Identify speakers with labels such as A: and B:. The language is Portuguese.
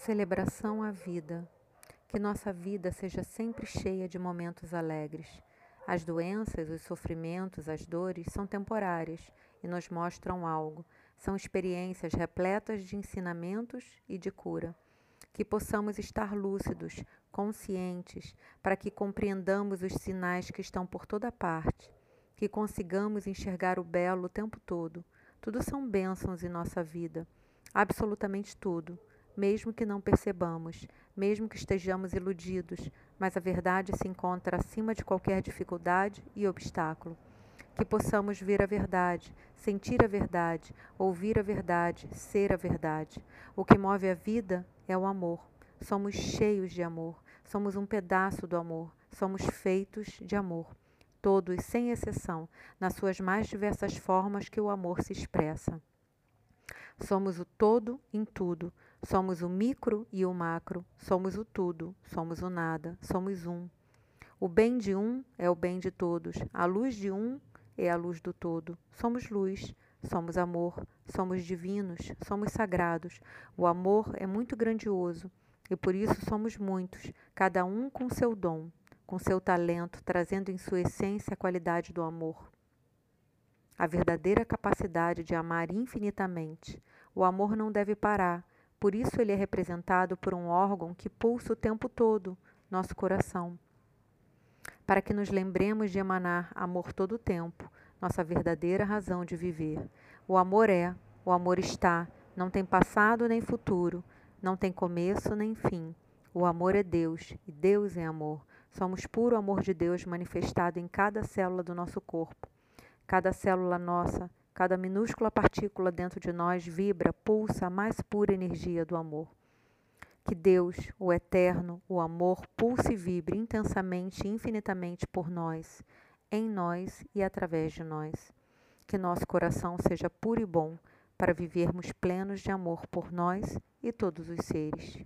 A: Celebração à vida. Que nossa vida seja sempre cheia de momentos alegres. As doenças, os sofrimentos, as dores são temporárias e nos mostram algo. São experiências repletas de ensinamentos e de cura. Que possamos estar lúcidos, conscientes, para que compreendamos os sinais que estão por toda parte. Que consigamos enxergar o belo o tempo todo. Tudo são bênçãos em nossa vida. Absolutamente tudo mesmo que não percebamos, mesmo que estejamos iludidos, mas a verdade se encontra acima de qualquer dificuldade e obstáculo. Que possamos ver a verdade, sentir a verdade, ouvir a verdade, ser a verdade. O que move a vida é o amor. Somos cheios de amor, somos um pedaço do amor, somos feitos de amor. Todos, sem exceção, nas suas mais diversas formas que o amor se expressa. Somos o todo em tudo, Somos o micro e o macro, somos o tudo, somos o nada, somos um. O bem de um é o bem de todos, a luz de um é a luz do todo. Somos luz, somos amor, somos divinos, somos sagrados. O amor é muito grandioso e por isso somos muitos, cada um com seu dom, com seu talento, trazendo em sua essência a qualidade do amor. A verdadeira capacidade de amar infinitamente. O amor não deve parar, por isso ele é representado por um órgão que pulsa o tempo todo, nosso coração. Para que nos lembremos de emanar amor todo o tempo, nossa verdadeira razão de viver. O amor é, o amor está, não tem passado nem futuro, não tem começo nem fim. O amor é Deus e Deus é amor. Somos puro amor de Deus manifestado em cada célula do nosso corpo. Cada célula nossa Cada minúscula partícula dentro de nós vibra, pulsa a mais pura energia do amor. Que Deus, o Eterno, o amor, pulse e vibre intensamente e infinitamente por nós, em nós e através de nós. Que nosso coração seja puro e bom para vivermos plenos de amor por nós e todos os seres.